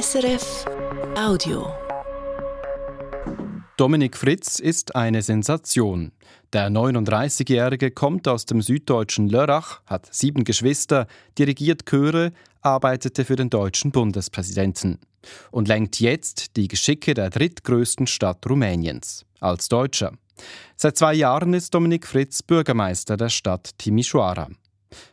SRF Audio. Dominik Fritz ist eine Sensation. Der 39-Jährige kommt aus dem süddeutschen Lörrach, hat sieben Geschwister, dirigiert Chöre, arbeitete für den deutschen Bundespräsidenten und lenkt jetzt die Geschicke der drittgrößten Stadt Rumäniens als Deutscher. Seit zwei Jahren ist Dominik Fritz Bürgermeister der Stadt Timișoara.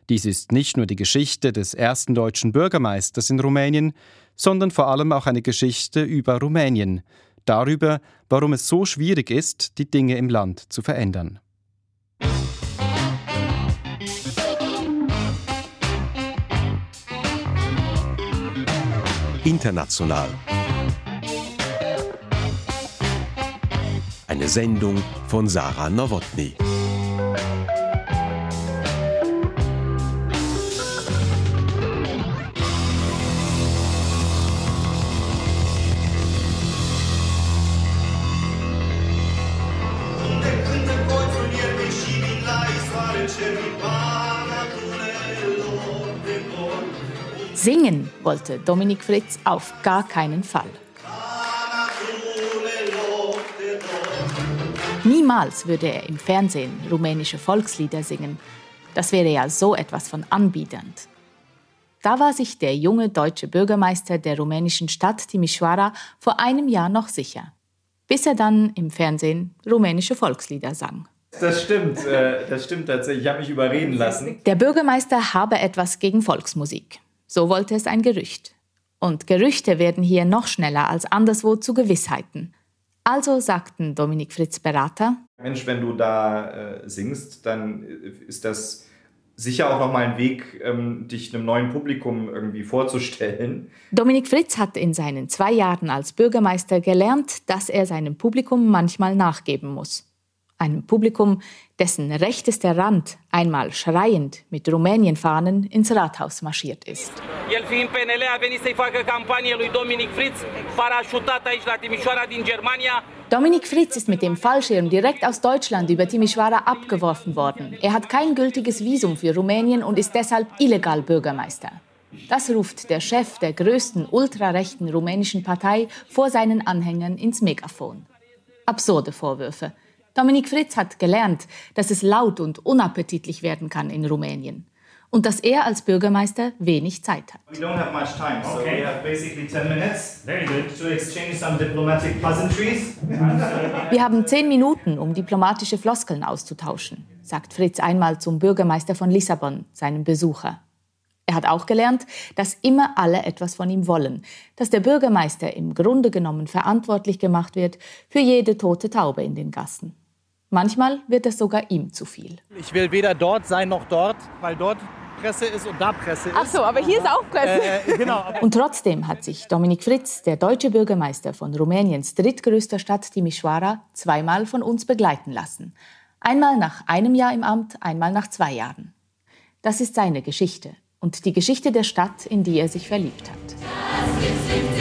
Dies ist nicht nur die Geschichte des ersten deutschen Bürgermeisters in Rumänien, sondern vor allem auch eine Geschichte über Rumänien, darüber, warum es so schwierig ist, die Dinge im Land zu verändern. International. Eine Sendung von Sarah Nowotny. Wollte Dominik Fritz auf gar keinen Fall. Niemals würde er im Fernsehen rumänische Volkslieder singen. Das wäre ja so etwas von anbiedernd. Da war sich der junge deutsche Bürgermeister der rumänischen Stadt Timișoara vor einem Jahr noch sicher, bis er dann im Fernsehen rumänische Volkslieder sang. Das stimmt, äh, das stimmt tatsächlich. Ich habe mich überreden lassen. Der Bürgermeister habe etwas gegen Volksmusik. So wollte es ein Gerücht. Und Gerüchte werden hier noch schneller als anderswo zu Gewissheiten. Also sagten Dominik Fritz Berater, Mensch, wenn du da äh, singst, dann ist das sicher auch nochmal ein Weg, ähm, dich einem neuen Publikum irgendwie vorzustellen. Dominik Fritz hat in seinen zwei Jahren als Bürgermeister gelernt, dass er seinem Publikum manchmal nachgeben muss einem Publikum, dessen rechtester Rand einmal schreiend mit Rumänienfahnen ins Rathaus marschiert ist. El fiind PNL a venit să-i facă campanie lui Dominic Fritz, parașutat aici la Timișoara din Germania. Dominik Fritz ist mit dem Fallschirm direkt aus Deutschland über Timișoara abgeworfen worden. Er hat kein gültiges Visum für Rumänien und ist deshalb illegal Bürgermeister. Das ruft der Chef der größten ultrarechten rumänischen Partei vor seinen Anhängern ins Megafon. Absurde Vorwürfe. Dominik Fritz hat gelernt, dass es laut und unappetitlich werden kann in Rumänien und dass er als Bürgermeister wenig Zeit hat. We don't have much time, so we have basically 10 minutes to exchange some diplomatic pleasantries. Wir haben zehn Minuten, um diplomatische Floskeln auszutauschen, sagt Fritz einmal zum Bürgermeister von Lissabon, seinem Besucher. Er hat auch gelernt, dass immer alle etwas von ihm wollen, dass der Bürgermeister im Grunde genommen verantwortlich gemacht wird für jede tote Taube in den Gassen. Manchmal wird es sogar ihm zu viel. Ich will weder dort sein noch dort, weil dort Presse ist und da Presse ist. Ach so, aber hier ist auch Presse. Äh, äh, genau. Und trotzdem hat sich Dominik Fritz, der deutsche Bürgermeister von Rumäniens drittgrößter Stadt Timișoara, zweimal von uns begleiten lassen. Einmal nach einem Jahr im Amt, einmal nach zwei Jahren. Das ist seine Geschichte und die Geschichte der Stadt, in die er sich verliebt hat.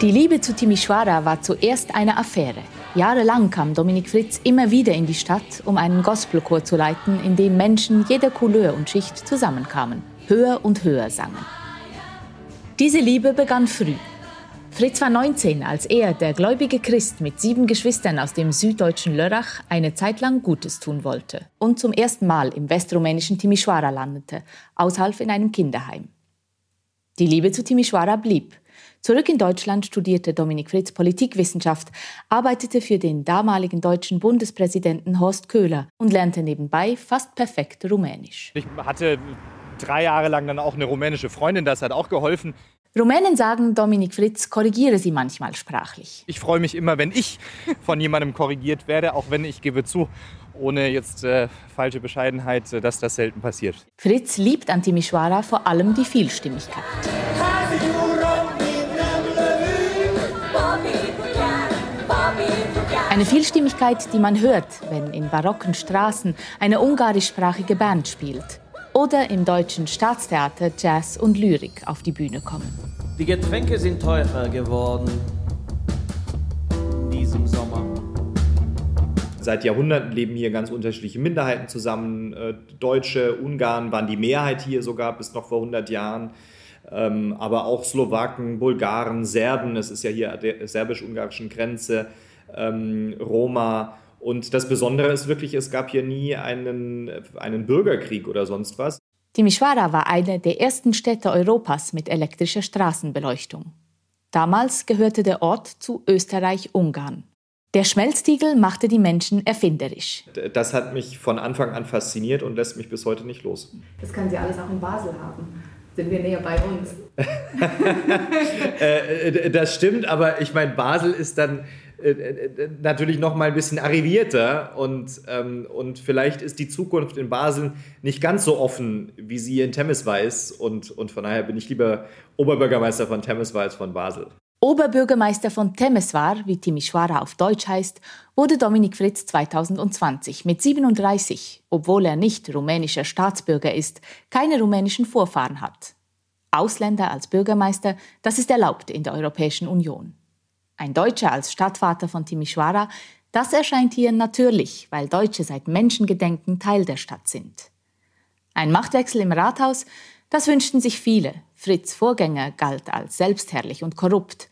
Die Liebe zu Timișoara war zuerst eine Affäre. Jahrelang kam Dominik Fritz immer wieder in die Stadt, um einen Gospelchor zu leiten, in dem Menschen jeder Couleur und Schicht zusammenkamen, höher und höher sangen. Diese Liebe begann früh. Fritz war 19, als er, der gläubige Christ mit sieben Geschwistern aus dem süddeutschen Lörrach, eine Zeit lang Gutes tun wollte und zum ersten Mal im westrumänischen Timișoara landete, aushalf in einem Kinderheim. Die Liebe zu Timișoara blieb. Zurück in Deutschland studierte Dominik Fritz Politikwissenschaft, arbeitete für den damaligen deutschen Bundespräsidenten Horst Köhler und lernte nebenbei fast perfekt Rumänisch. Ich hatte drei Jahre lang dann auch eine rumänische Freundin, das hat auch geholfen. Rumänen sagen, Dominik Fritz korrigiere sie manchmal sprachlich. Ich freue mich immer, wenn ich von jemandem korrigiert werde, auch wenn ich gebe zu, ohne jetzt äh, falsche Bescheidenheit, äh, dass das selten passiert. Fritz liebt an Timișoara vor allem die Vielstimmigkeit. Eine Vielstimmigkeit, die man hört, wenn in barocken Straßen eine ungarischsprachige Band spielt oder im deutschen Staatstheater Jazz und Lyrik auf die Bühne kommen. Die Getränke sind teurer geworden in diesem Sommer. Seit Jahrhunderten leben hier ganz unterschiedliche Minderheiten zusammen. Äh, Deutsche, Ungarn waren die Mehrheit hier sogar bis noch vor 100 Jahren. Ähm, aber auch Slowaken, Bulgaren, Serben, es ist ja hier der serbisch-ungarischen Grenze, ähm, Roma. Und das Besondere ist wirklich, es gab hier nie einen, einen Bürgerkrieg oder sonst was. Timișoara war eine der ersten Städte Europas mit elektrischer Straßenbeleuchtung. Damals gehörte der Ort zu Österreich-Ungarn. Der Schmelztiegel machte die Menschen erfinderisch. Das hat mich von Anfang an fasziniert und lässt mich bis heute nicht los. Das kann sie alles auch in Basel haben. Sind wir näher bei uns? Äh, das stimmt, aber ich meine, Basel ist dann natürlich noch mal ein bisschen arrivierter und, ähm, und vielleicht ist die Zukunft in Basel nicht ganz so offen, wie sie in Temesweiß und, und von daher bin ich lieber Oberbürgermeister von Temesweiß von Basel. Oberbürgermeister von Temeswar, wie Timișoara auf Deutsch heißt, wurde Dominik Fritz 2020 mit 37, obwohl er nicht rumänischer Staatsbürger ist, keine rumänischen Vorfahren hat. Ausländer als Bürgermeister, das ist erlaubt in der Europäischen Union. Ein Deutscher als Stadtvater von Timișoara, das erscheint hier natürlich, weil Deutsche seit Menschengedenken Teil der Stadt sind. Ein Machtwechsel im Rathaus, das wünschten sich viele. Fritz Vorgänger galt als selbstherrlich und korrupt.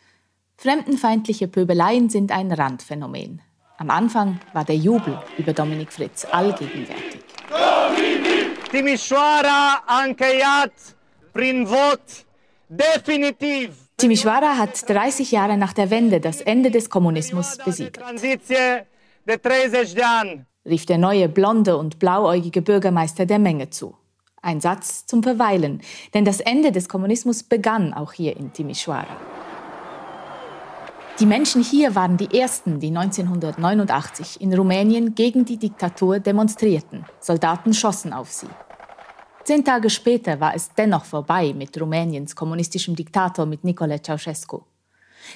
Fremdenfeindliche Pöbeleien sind ein Randphänomen. Am Anfang war der Jubel über Dominik Fritz allgegenwärtig. Timișoara a încheiat prin vot definitiv Timișoara hat 30 Jahre nach der Wende das Ende des Kommunismus besiegt. rief der neue blonde und blauäugige Bürgermeister der Menge zu. Ein Satz zum Verweilen, denn das Ende des Kommunismus begann auch hier in Timișoara. Die Menschen hier waren die ersten, die 1989 in Rumänien gegen die Diktatur demonstrierten. Soldaten schossen auf sie. Zehn Tage später war es dennoch vorbei mit Rumäniens kommunistischem Diktator mit Nicolae Ceausescu.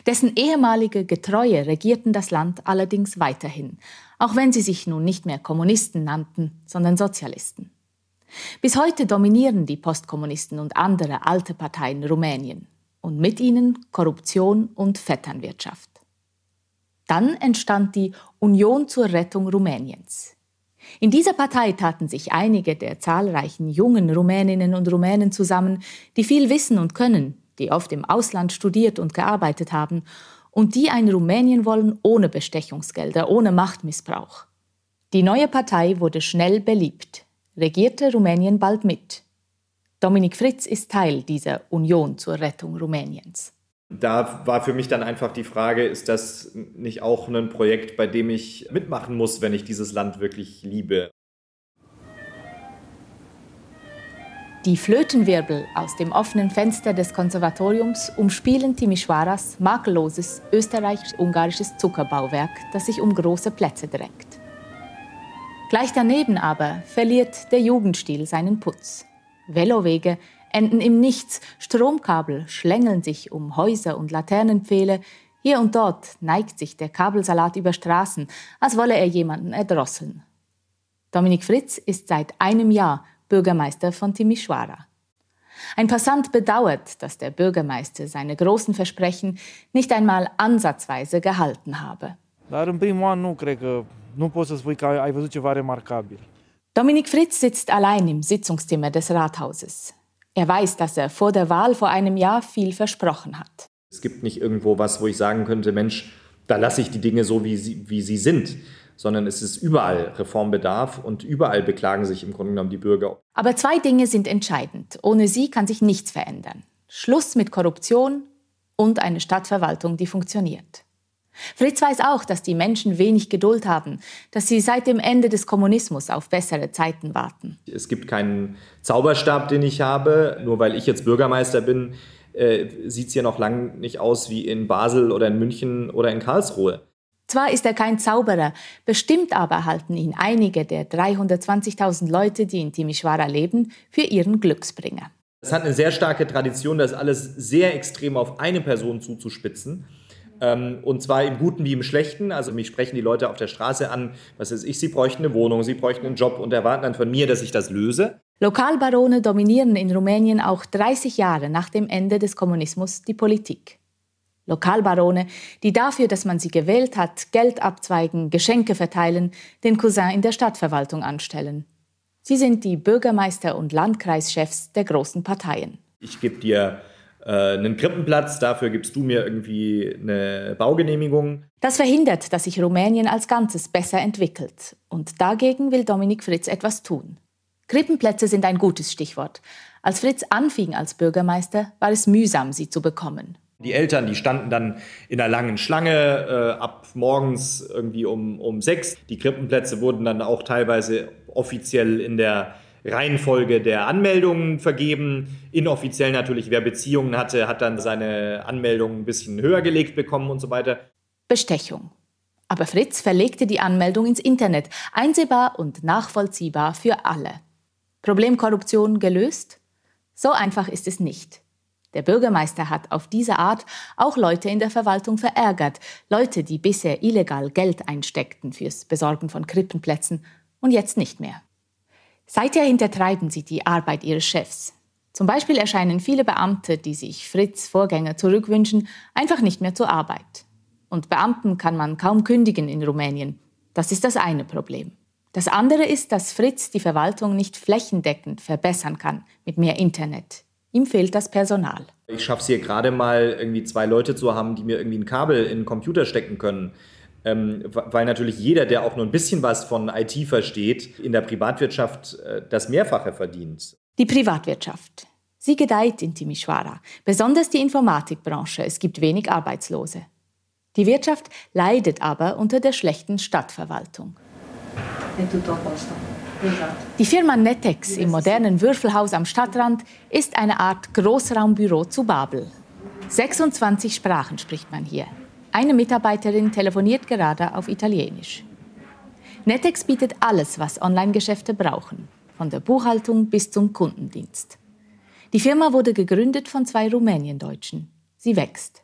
Dessen ehemalige Getreue regierten das Land allerdings weiterhin, auch wenn sie sich nun nicht mehr Kommunisten nannten, sondern Sozialisten. Bis heute dominieren die Postkommunisten und andere alte Parteien Rumänien und mit ihnen Korruption und Vetternwirtschaft. Dann entstand die Union zur Rettung Rumäniens. In dieser Partei taten sich einige der zahlreichen jungen Rumäninnen und Rumänen zusammen, die viel wissen und können, die oft im Ausland studiert und gearbeitet haben und die ein Rumänien wollen ohne Bestechungsgelder, ohne Machtmissbrauch. Die neue Partei wurde schnell beliebt, regierte Rumänien bald mit. Dominik Fritz ist Teil dieser Union zur Rettung Rumäniens da war für mich dann einfach die Frage, ist das nicht auch ein Projekt, bei dem ich mitmachen muss, wenn ich dieses Land wirklich liebe? Die Flötenwirbel aus dem offenen Fenster des Konservatoriums umspielen Timișoaras makelloses österreichisch-ungarisches Zuckerbauwerk, das sich um große Plätze drängt. Gleich daneben aber verliert der Jugendstil seinen Putz. Velowege enden im Nichts, Stromkabel schlängeln sich um Häuser und Laternenpfähle, hier und dort neigt sich der Kabelsalat über Straßen, als wolle er jemanden erdrosseln. Dominik Fritz ist seit einem Jahr Bürgermeister von Timișoara. Ein Passant bedauert, dass der Bürgermeister seine großen Versprechen nicht einmal ansatzweise gehalten habe. Dominik Fritz sitzt allein im Sitzungszimmer des Rathauses. Er weiß, dass er vor der Wahl vor einem Jahr viel versprochen hat. Es gibt nicht irgendwo was, wo ich sagen könnte, Mensch, da lasse ich die Dinge so, wie sie, wie sie sind, sondern es ist überall Reformbedarf und überall beklagen sich im Grunde genommen die Bürger. Aber zwei Dinge sind entscheidend. Ohne sie kann sich nichts verändern. Schluss mit Korruption und eine Stadtverwaltung, die funktioniert. Fritz weiß auch, dass die Menschen wenig Geduld haben, dass sie seit dem Ende des Kommunismus auf bessere Zeiten warten. Es gibt keinen Zauberstab, den ich habe. Nur weil ich jetzt Bürgermeister bin, äh, sieht es hier noch lange nicht aus wie in Basel oder in München oder in Karlsruhe. Zwar ist er kein Zauberer, bestimmt aber halten ihn einige der 320.000 Leute, die in Timișoara leben, für ihren Glücksbringer. Es hat eine sehr starke Tradition, das alles sehr extrem auf eine Person zuzuspitzen. Ähm, und zwar im Guten wie im Schlechten. Also mich sprechen die Leute auf der Straße an, was weiß ich, sie bräuchten eine Wohnung, sie bräuchten einen Job und erwarten dann von mir, dass ich das löse. Lokalbarone dominieren in Rumänien auch 30 Jahre nach dem Ende des Kommunismus die Politik. Lokalbarone, die dafür, dass man sie gewählt hat, Geld abzweigen, Geschenke verteilen, den Cousin in der Stadtverwaltung anstellen. Sie sind die Bürgermeister und Landkreischefs der großen Parteien. Ich gebe dir einen Krippenplatz, dafür gibst du mir irgendwie eine Baugenehmigung. Das verhindert, dass sich Rumänien als Ganzes besser entwickelt. Und dagegen will Dominik Fritz etwas tun. Krippenplätze sind ein gutes Stichwort. Als Fritz anfing als Bürgermeister, war es mühsam, sie zu bekommen. Die Eltern, die standen dann in einer langen Schlange äh, ab morgens irgendwie um, um sechs. Die Krippenplätze wurden dann auch teilweise offiziell in der Reihenfolge der Anmeldungen vergeben. Inoffiziell natürlich, wer Beziehungen hatte, hat dann seine Anmeldung ein bisschen höher gelegt bekommen und so weiter. Bestechung. Aber Fritz verlegte die Anmeldung ins Internet, einsehbar und nachvollziehbar für alle. Problemkorruption gelöst? So einfach ist es nicht. Der Bürgermeister hat auf diese Art auch Leute in der Verwaltung verärgert, Leute, die bisher illegal Geld einsteckten fürs Besorgen von Krippenplätzen und jetzt nicht mehr. Seither hintertreiben sie die Arbeit ihres Chefs. Zum Beispiel erscheinen viele Beamte, die sich Fritz Vorgänger zurückwünschen, einfach nicht mehr zur Arbeit. Und Beamten kann man kaum kündigen in Rumänien. Das ist das eine Problem. Das andere ist, dass Fritz die Verwaltung nicht flächendeckend verbessern kann mit mehr Internet. Ihm fehlt das Personal. Ich schaffe es hier gerade mal, irgendwie zwei Leute zu haben, die mir irgendwie ein Kabel in den Computer stecken können. Ähm, weil natürlich jeder, der auch nur ein bisschen was von IT versteht, in der Privatwirtschaft äh, das Mehrfache verdient. Die Privatwirtschaft. Sie gedeiht in Timișoara, besonders die Informatikbranche. Es gibt wenig Arbeitslose. Die Wirtschaft leidet aber unter der schlechten Stadtverwaltung. Die Firma Netex im modernen Würfelhaus am Stadtrand ist eine Art Großraumbüro zu Babel. 26 Sprachen spricht man hier. Eine Mitarbeiterin telefoniert gerade auf Italienisch. Netex bietet alles, was Online-Geschäfte brauchen, von der Buchhaltung bis zum Kundendienst. Die Firma wurde gegründet von zwei Rumäniendeutschen. Sie wächst.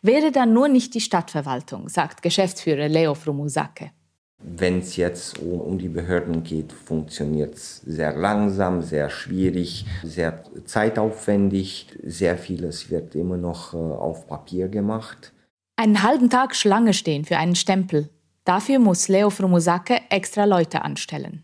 Wäre dann nur nicht die Stadtverwaltung, sagt Geschäftsführer Leo Frumusake. Wenn es jetzt um, um, die Behörden geht, funktioniert es sehr langsam, sehr schwierig, sehr zeitaufwendig. Sehr vieles wird immer noch äh, auf Papier gemacht. Einen halben Tag Schlange stehen für einen Stempel. Dafür muss Leo Frumusake extra Leute anstellen.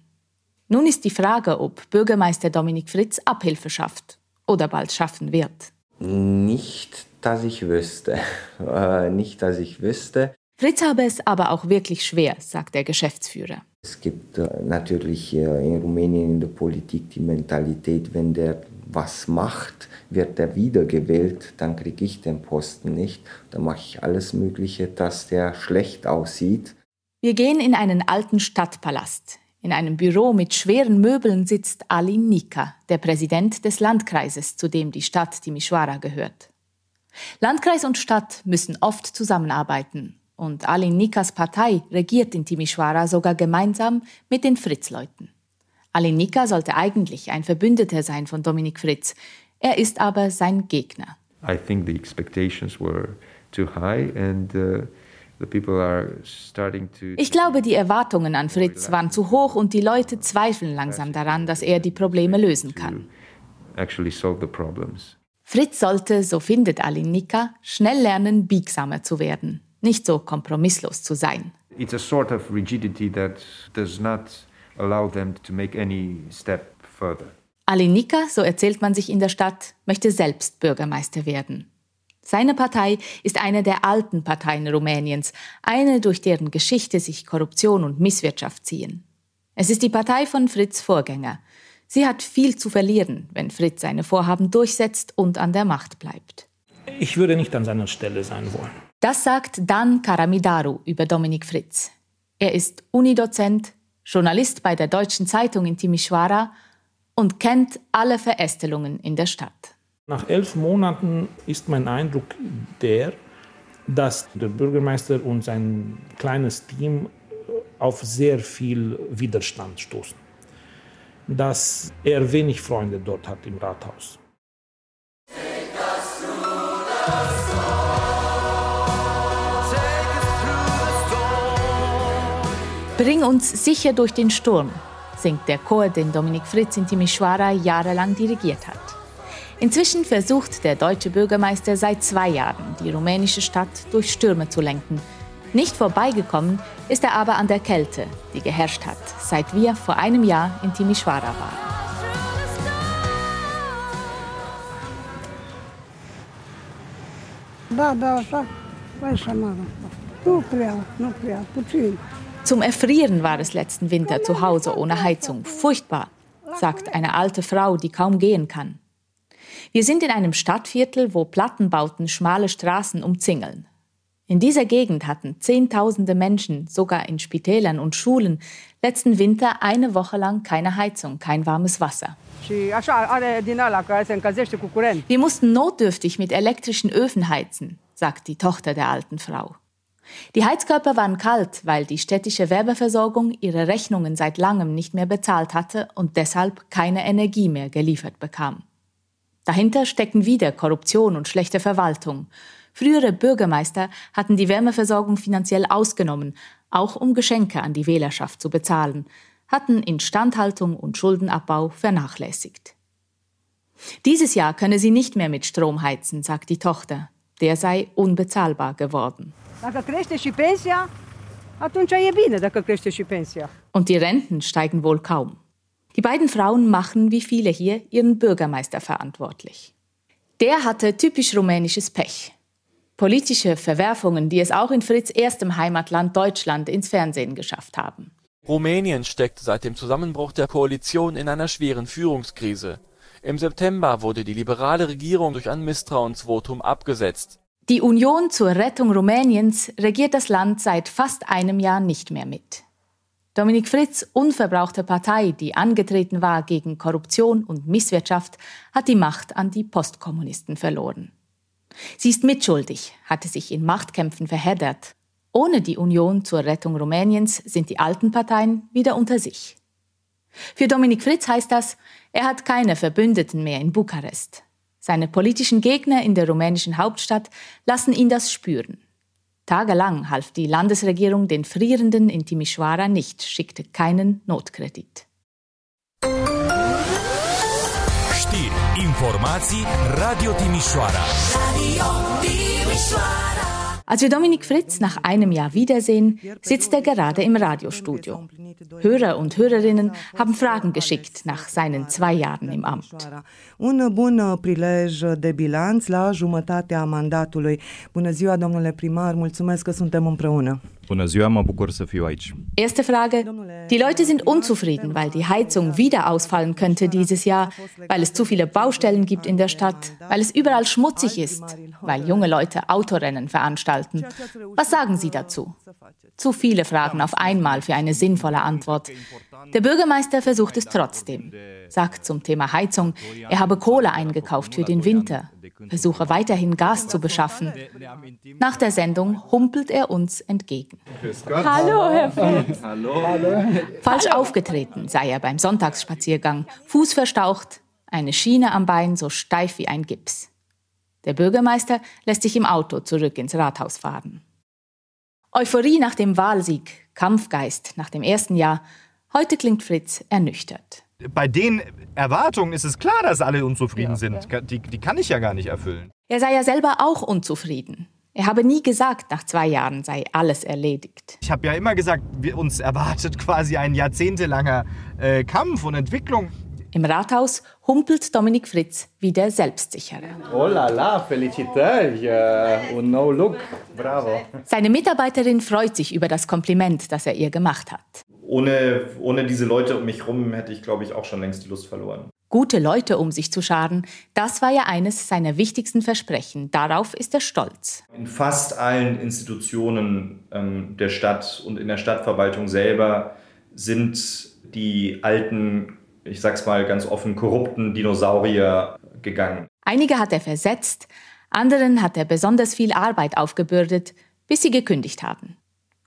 Nun ist die Frage, ob Bürgermeister Dominik Fritz Abhilfe schafft oder bald schaffen wird. Nicht, dass ich wüsste. Äh, nicht, dass ich wüsste. Fritz habe es aber auch wirklich schwer, sagt der Geschäftsführer. Es gibt äh, natürlich äh, in Rumänien in der Politik die Mentalität, wenn der was macht, wird er wiedergewählt, dann kriege ich den Posten nicht. Dann mache ich alles Mögliche, dass der schlecht aussieht. Wir gehen in einen alten Stadtpalast. In einem Büro mit schweren Möbeln sitzt Alin Nika, der Präsident des Landkreises, zu dem die Stadt Timișoara gehört. Landkreis und Stadt müssen oft zusammenarbeiten und Alin Nikas Partei regiert in Timișoara sogar gemeinsam mit den Fritz-Leuten. Alin Nika sollte eigentlich ein Verbündeter sein von Dominik Fritz. Er ist aber sein Gegner. I think the expectations were too high and uh ich glaube, die Erwartungen an Fritz waren zu hoch und die Leute zweifeln langsam daran, dass er die Probleme lösen kann. Fritz sollte, so findet Alin Nika, schnell lernen, biegsamer zu werden nicht so kompromisslos zu sein. It's a sort of rigidity that does not allow them to make any step further. Alinika, so erzählt man sich in der Stadt, möchte selbst Bürgermeister werden. Seine Partei ist eine der alten Parteien Rumäniens, eine, durch deren Geschichte sich Korruption und Misswirtschaft ziehen. Es ist die Partei von Fritz Vorgänger. Sie hat viel zu verlieren, wenn Fritz seine Vorhaben durchsetzt und an der Macht bleibt. Ich würde nicht an seiner Stelle sein wollen. Das sagt Dan Karamidaru über Dominik Fritz. Er ist Unidozent, Journalist bei der Deutschen Zeitung in Timișoara und kennt alle Verästelungen in der Stadt. Nach elf Monaten ist mein Eindruck der, dass der Bürgermeister und sein kleines Team auf sehr viel Widerstand stoßen. Dass er wenig Freunde dort hat im Rathaus. Bring uns sicher durch den Sturm, singt der Chor, den Dominik Fritz in Timișoara jahrelang dirigiert hat. Inzwischen versucht der deutsche Bürgermeister seit zwei Jahren, die rumänische Stadt durch Stürme zu lenken. Nicht vorbeigekommen ist er aber an der Kälte, die geherrscht hat, seit wir vor einem Jahr in Timișoara waren. Da, da, așa, așa. Nu prea, nu prea, puțin. Zum Erfrieren war es letzten Winter zu Hause ohne Heizung. Furchtbar, sagt eine alte Frau, die kaum gehen kann. Wir sind in einem Stadtviertel, wo Plattenbauten schmale Straßen umzingeln. In dieser Gegend hatten Zehntausende Menschen, sogar in Spitälern und Schulen, letzten Winter eine Woche lang keine Heizung, kein warmes Wasser. Wir mussten notdürftig mit elektrischen Öfen heizen, sagt die Tochter der alten Frau. Die Heizkörper waren kalt, weil die städtische Werbeversorgung ihre Rechnungen seit langem nicht mehr bezahlt hatte und deshalb keine Energie mehr geliefert bekam. Dahinter stecken wieder Korruption und schlechte Verwaltung. Frühere Bürgermeister hatten die Wärmeversorgung finanziell ausgenommen, auch um Geschenke an die Wählerschaft zu bezahlen, hatten Instandhaltung und Schuldenabbau vernachlässigt. Dieses Jahr könne sie nicht mehr mit Strom heizen, sagt die Tochter. Der sei unbezahlbar geworden. Und die Renten steigen wohl kaum. Die beiden Frauen machen, wie viele hier, ihren Bürgermeister verantwortlich. Der hatte typisch rumänisches Pech. Politische Verwerfungen, die es auch in Fritz erstem Heimatland Deutschland ins Fernsehen geschafft haben. Rumänien steckt seit dem Zusammenbruch der Koalition in einer schweren Führungskrise. Im September wurde die liberale Regierung durch ein Misstrauensvotum abgesetzt. Die Union zur Rettung Rumäniens regiert das Land seit fast einem Jahr nicht mehr mit. Dominik Fritz' unverbrauchte Partei, die angetreten war gegen Korruption und Misswirtschaft, hat die Macht an die Postkommunisten verloren. Sie ist mitschuldig, hatte sich in Machtkämpfen verheddert. Ohne die Union zur Rettung Rumäniens sind die alten Parteien wieder unter sich. Für Dominik Fritz heißt das, er hat keine Verbündeten mehr in Bukarest. Seine politischen Gegner in der rumänischen Hauptstadt lassen ihn das spüren. Tagelang half die Landesregierung den Frierenden in Timișoara nicht, schickte keinen Notkredit. Știri, informații, Radio Timișoara. Radio Timișoara. Als wir Dominik Fritz nach einem Jahr wiedersehen, sitzt er gerade im Radiostudio. Hörer und Hörerinnen haben Fragen geschickt nach seinen zwei Jahren im Amt. Un bun prilej de bilanț la jumătatea mandatului. Bună ziua, domnule primar, mulțumesc că suntem împreună. Bună ziua, mă bucur să fiu aici. Erste Frage. Die Leute sind unzufrieden, weil die Heizung wieder ausfallen könnte dieses Jahr, weil es zu viele Baustellen gibt in der Stadt, weil es überall schmutzig ist, weil junge Leute Autorennen veranstalten. Was sagen Sie dazu? Zu viele Fragen auf einmal für eine sinnvolle Antwort. Der Bürgermeister versucht es trotzdem, sagt zum Thema Heizung, er habe Kohle eingekauft für den Winter, versuche weiterhin Gas zu beschaffen. Nach der Sendung humpelt er uns entgegen. Hallo, Herr Fritz. Hallo. Falsch aufgetreten sei er beim Sonntagsspaziergang, Fuß verstaucht, eine Schiene am Bein so steif wie ein Gips. Der Bürgermeister lässt sich im Auto zurück ins Rathaus fahren. Euphorie nach dem Wahlsieg, Kampfgeist nach dem ersten Jahr. Heute klingt Fritz ernüchtert. Bei den Erwartungen ist es klar, dass alle unzufrieden ja, sind. Ja. Die, die kann ich ja gar nicht erfüllen. Er sei ja selber auch unzufrieden. Er habe nie gesagt, nach zwei Jahren sei alles erledigt. Ich habe ja immer gesagt, uns erwartet quasi ein jahrzehntelanger äh, Kampf und Entwicklung. Im Rathaus humpelt Dominik Fritz wieder selbstsicherer. Oh la la, felicitări uh, un nou look, bravo. Seine Mitarbeiterin freut sich über das Kompliment, das er ihr gemacht hat. Ohne, ohne diese Leute um mich herum hätte ich, glaube ich, auch schon längst die Lust verloren. Gute Leute um sich zu scharen, das war ja eines seiner wichtigsten Versprechen. Darauf ist er stolz. In fast allen Institutionen ähm, der Stadt und in der Stadtverwaltung selber sind die alten ich sag's mal ganz offen, korrupten Dinosaurier gegangen. Einige hat er versetzt, anderen hat er besonders viel Arbeit aufgebürdet, bis sie gekündigt haben.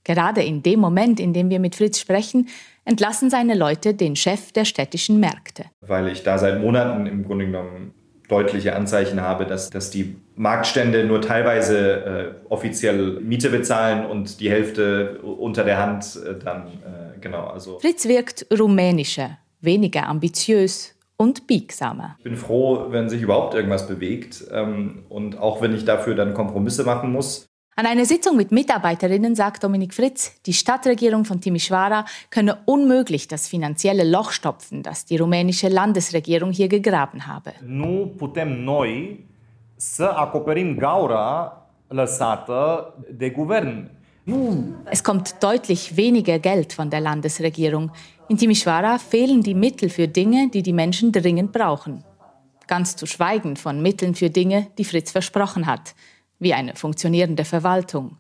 Gerade in dem Moment, in dem wir mit Fritz sprechen, entlassen seine Leute den Chef der städtischen Märkte. Weil ich da seit Monaten im Grunde genommen deutliche Anzeichen habe, dass, dass die Marktstände nur teilweise äh, offiziell Miete bezahlen und die Hälfte unter der Hand äh, dann, äh, genau. Also. Fritz wirkt rumänischer, weniger ambitiös, und biegsamer. Ich bin froh, wenn sich überhaupt irgendwas bewegt ähm, und auch wenn ich dafür dann Kompromisse machen muss. An einer Sitzung mit Mitarbeiterinnen sagt Dominik Fritz, die Stadtregierung von Timișoara könne unmöglich das finanzielle Loch stopfen, das die rumänische Landesregierung hier gegraben habe. Nu putem noi să acoperim gaura lăsată de guvern. Es kommt deutlich weniger Geld von der Landesregierung. In Timișoara fehlen die Mittel für Dinge, die die Menschen dringend brauchen. Ganz zu schweigen von Mitteln für Dinge, die Fritz versprochen hat, wie eine funktionierende Verwaltung.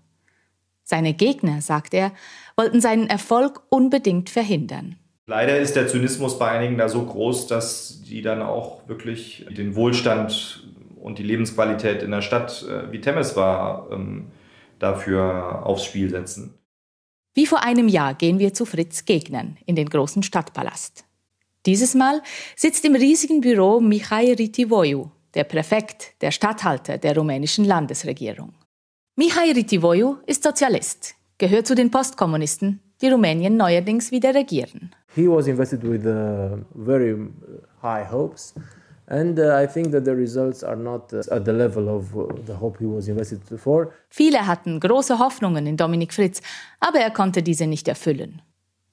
Seine Gegner, sagt er, wollten seinen Erfolg unbedingt verhindern. Leider ist der Zynismus bei einigen da so groß, dass die dann auch wirklich den Wohlstand und die Lebensqualität in der Stadt äh, wie Temeswar ähm, dafür aufs Spiel setzen. Wie vor einem Jahr gehen wir zu Fritz Gegnern in den großen Stadtpalast. Dieses Mal sitzt im riesigen Büro Mihai Ritivoiu, der Präfekt, der Statthalter der rumänischen Landesregierung. Mihai Ritivoiu ist Sozialist, gehört zu den Postkommunisten, die Rumänien neuerdings wieder regieren. He was invested with uh, very high hopes. And uh, I think that the results are not uh, at the level of uh, the hope he was invested for. Viele hatten große Hoffnungen in Dominik Fritz, aber er konnte diese nicht erfüllen.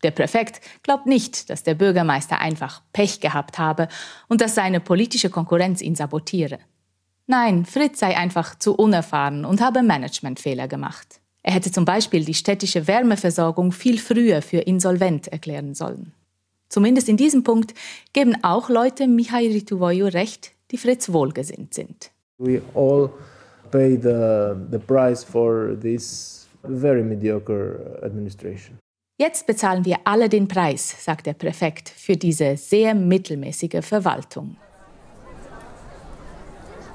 Der Präfekt glaubt nicht, dass der Bürgermeister einfach Pech gehabt habe und dass seine politische Konkurrenz ihn sabotiere. Nein, Fritz sei einfach zu unerfahren und habe Managementfehler gemacht. Er hätte zum Beispiel die städtische Wärmeversorgung viel früher für insolvent erklären sollen. Zumindest in diesem Punkt geben auch Leute Mihai Rituvoiu recht, die Fritz wohlgesinnt sind. We all pay the, the price for this very mediocre administration. Jetzt bezahlen wir alle den Preis, sagt der Präfekt, für diese sehr mittelmäßige Verwaltung.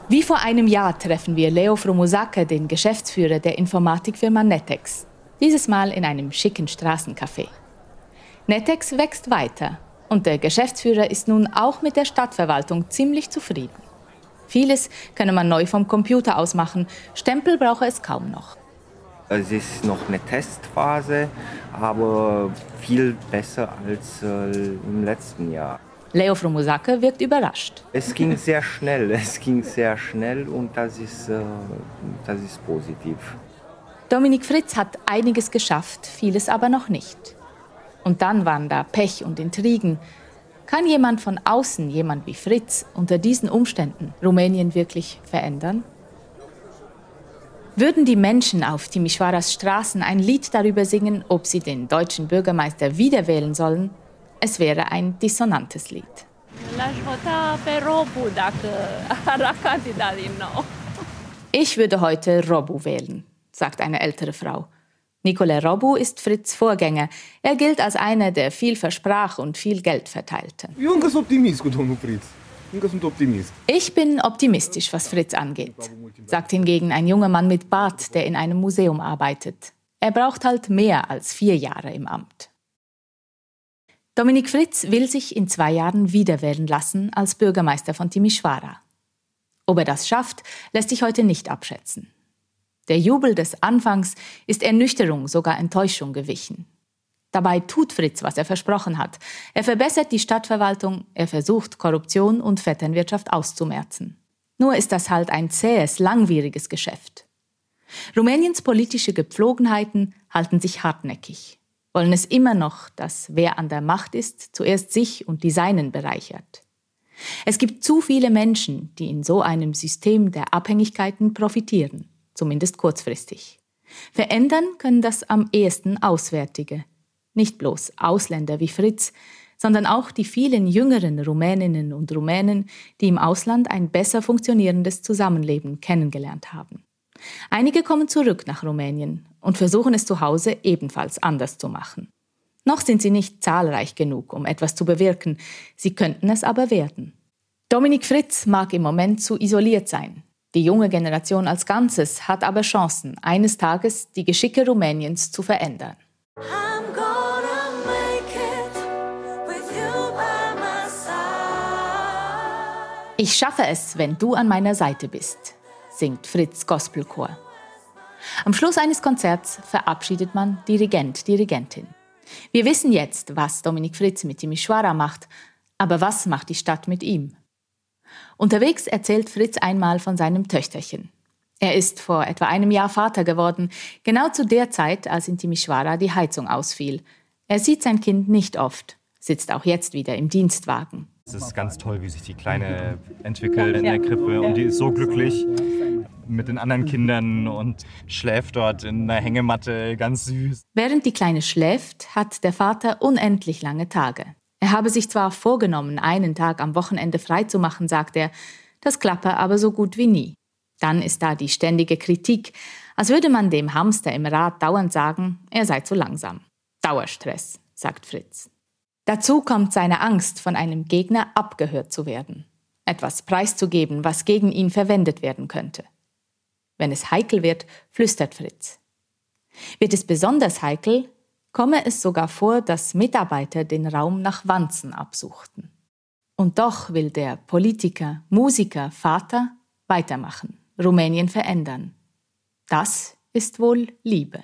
Wie vor einem Jahr treffen wir Leo Fromosake, den Geschäftsführer der Informatikfirma Netex. Dieses Mal in einem schicken Straßencafé. Netex wächst weiter und der Geschäftsführer ist nun auch mit der Stadtverwaltung ziemlich zufrieden. Vieles könne man neu vom Computer aus machen, Stempel brauche es kaum noch. Es ist noch eine Testphase, aber viel besser als äh, im letzten Jahr. Leo Fromosake wirkt überrascht. Es ging sehr schnell, es ging sehr schnell und das ist, äh, das ist positiv. Dominik Fritz hat einiges geschafft, vieles aber noch nicht. Und dann waren da Pech und Intrigen. Kann jemand von außen, jemand wie Fritz, unter diesen Umständen Rumänien wirklich verändern? Würden die Menschen auf Timișoaras Straßen ein Lied darüber singen, ob sie den deutschen Bürgermeister wiederwählen sollen, es wäre ein dissonantes Lied. Ich würde heute Robu wählen, sagt eine ältere Frau. Nicole Robu ist Fritz Vorgänger. Er gilt als einer, der viel versprach und viel Geld verteilte. Ich bin optimistisch, was Fritz angeht, sagt hingegen ein junger Mann mit Bart, der in einem Museum arbeitet. Er braucht halt mehr als vier Jahre im Amt. Dominik Fritz will sich in zwei Jahren wiederwählen lassen als Bürgermeister von Timișoara. Ob er das schafft, lässt sich heute nicht abschätzen. Der Jubel des Anfangs ist Ernüchterung, sogar Enttäuschung gewichen. Dabei tut Fritz, was er versprochen hat. Er verbessert die Stadtverwaltung, er versucht, Korruption und Vetternwirtschaft auszumerzen. Nur ist das halt ein zähes, langwieriges Geschäft. Rumäniens politische Gepflogenheiten halten sich hartnäckig, wollen es immer noch, dass wer an der Macht ist, zuerst sich und die Seinen bereichert. Es gibt zu viele Menschen, die in so einem System der Abhängigkeiten profitieren zumindest kurzfristig. Verändern können das am ehesten Auswärtige. Nicht bloß Ausländer wie Fritz, sondern auch die vielen jüngeren Rumäninnen und Rumänen, die im Ausland ein besser funktionierendes Zusammenleben kennengelernt haben. Einige kommen zurück nach Rumänien und versuchen es zu Hause ebenfalls anders zu machen. Noch sind sie nicht zahlreich genug, um etwas zu bewirken, sie könnten es aber werden. Dominik Fritz mag im Moment zu isoliert sein, die junge Generation als Ganzes hat aber Chancen, eines Tages die Geschicke Rumäniens zu verändern. Ich schaffe es, wenn du an meiner Seite bist, singt Fritz Gospelchor. Am Schluss eines Konzerts verabschiedet man Dirigent, Dirigentin. Wir wissen jetzt, was Dominik Fritz mit Timișoara macht, Aber was macht die Stadt mit ihm? Unterwegs erzählt Fritz einmal von seinem Töchterchen. Er ist vor etwa einem Jahr Vater geworden, genau zu der Zeit, als in Timișoara die Heizung ausfiel. Er sieht sein Kind nicht oft, sitzt auch jetzt wieder im Dienstwagen. Es ist ganz toll, wie sich die Kleine entwickelt in der Krippe und die ist so glücklich mit den anderen Kindern und schläft dort in einer Hängematte, ganz süß. Während die Kleine schläft, hat der Vater unendlich lange Tage. Er habe sich zwar vorgenommen, einen Tag am Wochenende freizumachen, sagt er, das klappe aber so gut wie nie. Dann ist da die ständige Kritik, als würde man dem Hamster im Rad dauernd sagen, er sei zu langsam. Dauerstress, sagt Fritz. Dazu kommt seine Angst, von einem Gegner abgehört zu werden, etwas preiszugeben, was gegen ihn verwendet werden könnte. Wenn es heikel wird, flüstert Fritz. Wird es besonders heikel, komme es sogar vor, dass Mitarbeiter den Raum nach Wanzen absuchten. Und doch will der Politiker, Musiker, Vater weitermachen, Rumänien verändern. Das ist wohl Liebe.